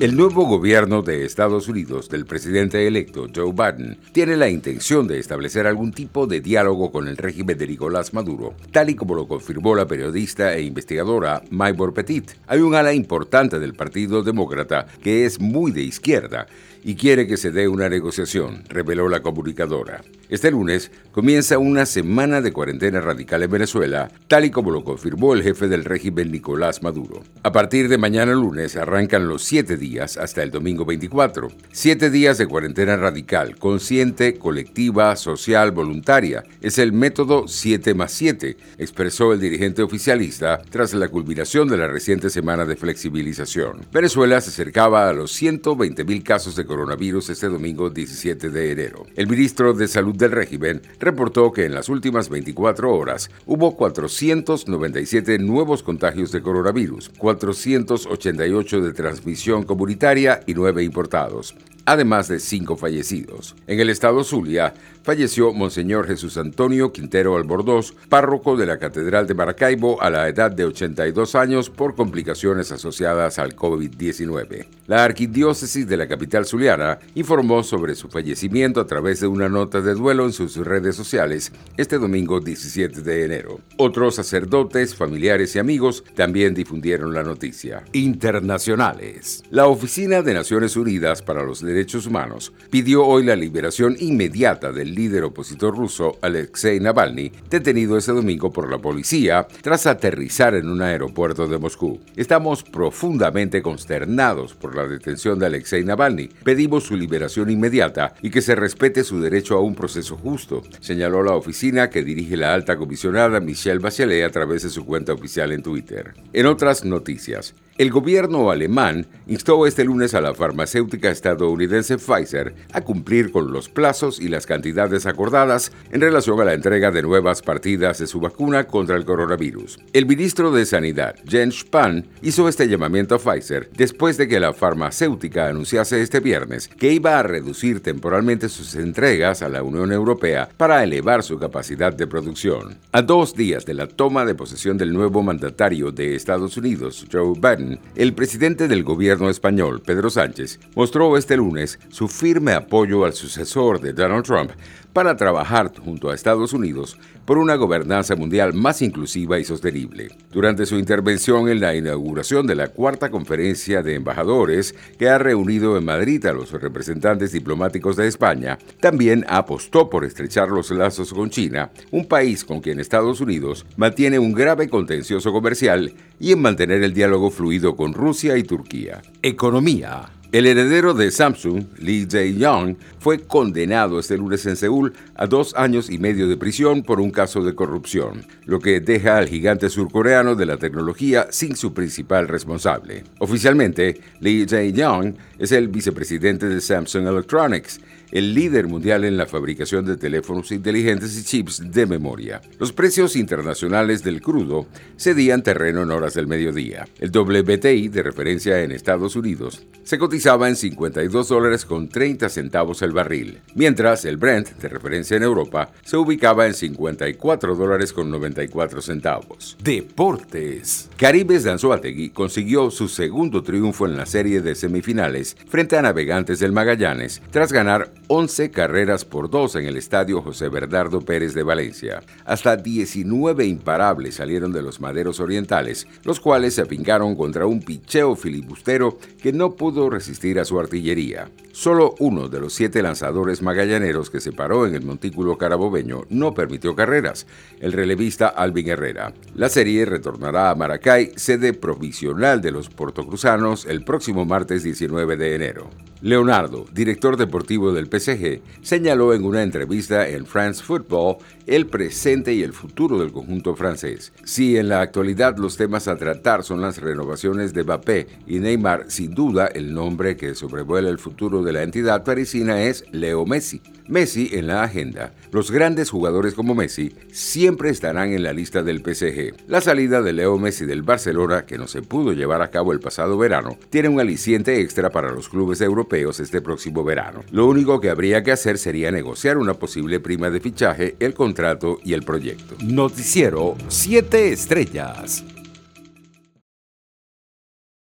El nuevo gobierno de Estados Unidos del presidente electo Joe Biden tiene la intención de establecer algún tipo de diálogo con el régimen de Nicolás Maduro, tal y como lo confirmó la periodista e investigadora Maybor Petit. Hay un ala importante del Partido Demócrata que es muy de izquierda y quiere que se dé una negociación, reveló la comunicadora. Este lunes comienza una semana de cuarentena radical en Venezuela, tal y como lo confirmó el jefe del régimen Nicolás Maduro. A partir de mañana lunes arrancan los siete días hasta el domingo 24. Siete días de cuarentena radical, consciente, colectiva, social, voluntaria. Es el método 7 más 7, expresó el dirigente oficialista tras la culminación de la reciente semana de flexibilización. Venezuela se acercaba a los 120 mil casos de coronavirus este domingo 17 de enero. El ministro de Salud del régimen reportó que en las últimas 24 horas hubo 497 nuevos contagios de coronavirus, 488 de transmisión comunitaria y 9 importados además de cinco fallecidos. En el estado Zulia falleció Monseñor Jesús Antonio Quintero Albordós, párroco de la Catedral de Maracaibo a la edad de 82 años por complicaciones asociadas al COVID-19. La arquidiócesis de la capital zuliana informó sobre su fallecimiento a través de una nota de duelo en sus redes sociales este domingo 17 de enero. Otros sacerdotes, familiares y amigos también difundieron la noticia. Internacionales. La Oficina de Naciones Unidas para los Derechos Humanos pidió hoy la liberación inmediata del líder opositor ruso Alexei Navalny, detenido ese domingo por la policía tras aterrizar en un aeropuerto de Moscú. Estamos profundamente consternados por la detención de Alexei Navalny. Pedimos su liberación inmediata y que se respete su derecho a un proceso justo, señaló la oficina que dirige la alta comisionada Michelle Bachelet a través de su cuenta oficial en Twitter. En otras noticias, el gobierno alemán instó este lunes a la farmacéutica estadounidense Pfizer a cumplir con los plazos y las cantidades acordadas en relación a la entrega de nuevas partidas de su vacuna contra el coronavirus. El ministro de Sanidad, Jens Spahn, hizo este llamamiento a Pfizer después de que la farmacéutica anunciase este viernes que iba a reducir temporalmente sus entregas a la Unión Europea para elevar su capacidad de producción. A dos días de la toma de posesión del nuevo mandatario de Estados Unidos, Joe Biden, el presidente del gobierno español, Pedro Sánchez, mostró este lunes su firme apoyo al sucesor de Donald Trump para trabajar junto a Estados Unidos por una gobernanza mundial más inclusiva y sostenible. Durante su intervención en la inauguración de la cuarta conferencia de embajadores que ha reunido en Madrid a los representantes diplomáticos de España, también apostó por estrechar los lazos con China, un país con quien Estados Unidos mantiene un grave contencioso comercial y en mantener el diálogo fluido con Rusia y Turquía. Economía. El heredero de Samsung, Lee Jae-yong, fue condenado este lunes en Seúl a dos años y medio de prisión por un caso de corrupción, lo que deja al gigante surcoreano de la tecnología sin su principal responsable. Oficialmente, Lee Jae-yong es el vicepresidente de Samsung Electronics el líder mundial en la fabricación de teléfonos inteligentes y chips de memoria. Los precios internacionales del crudo cedían terreno en horas del mediodía. El WTI, de referencia en Estados Unidos, se cotizaba en 52 dólares con 30 centavos el barril, mientras el Brent, de referencia en Europa, se ubicaba en 54 dólares con 94 centavos. Deportes. Caribes de Anzuategui consiguió su segundo triunfo en la serie de semifinales frente a Navegantes del Magallanes tras ganar 11 carreras por dos en el estadio José Bernardo Pérez de Valencia. Hasta 19 imparables salieron de los maderos orientales, los cuales se afincaron contra un picheo filibustero que no pudo resistir a su artillería. Solo uno de los siete lanzadores magallaneros que se paró en el montículo carabobeño no permitió carreras, el relevista Alvin Herrera. La serie retornará a Maracay, sede provisional de los portocruzanos, el próximo martes 19 de enero. Leonardo, director deportivo del PSG, señaló en una entrevista en France Football el presente y el futuro del conjunto francés. Si en la actualidad los temas a tratar son las renovaciones de Mbappé y Neymar, sin duda el nombre que sobrevuela el futuro de la entidad parisina es Leo Messi. Messi en la agenda. Los grandes jugadores como Messi siempre estarán en la lista del PSG. La salida de Leo Messi del Barcelona, que no se pudo llevar a cabo el pasado verano, tiene un aliciente extra para los clubes este próximo verano. Lo único que habría que hacer sería negociar una posible prima de fichaje, el contrato y el proyecto. Noticiero 7 Estrellas.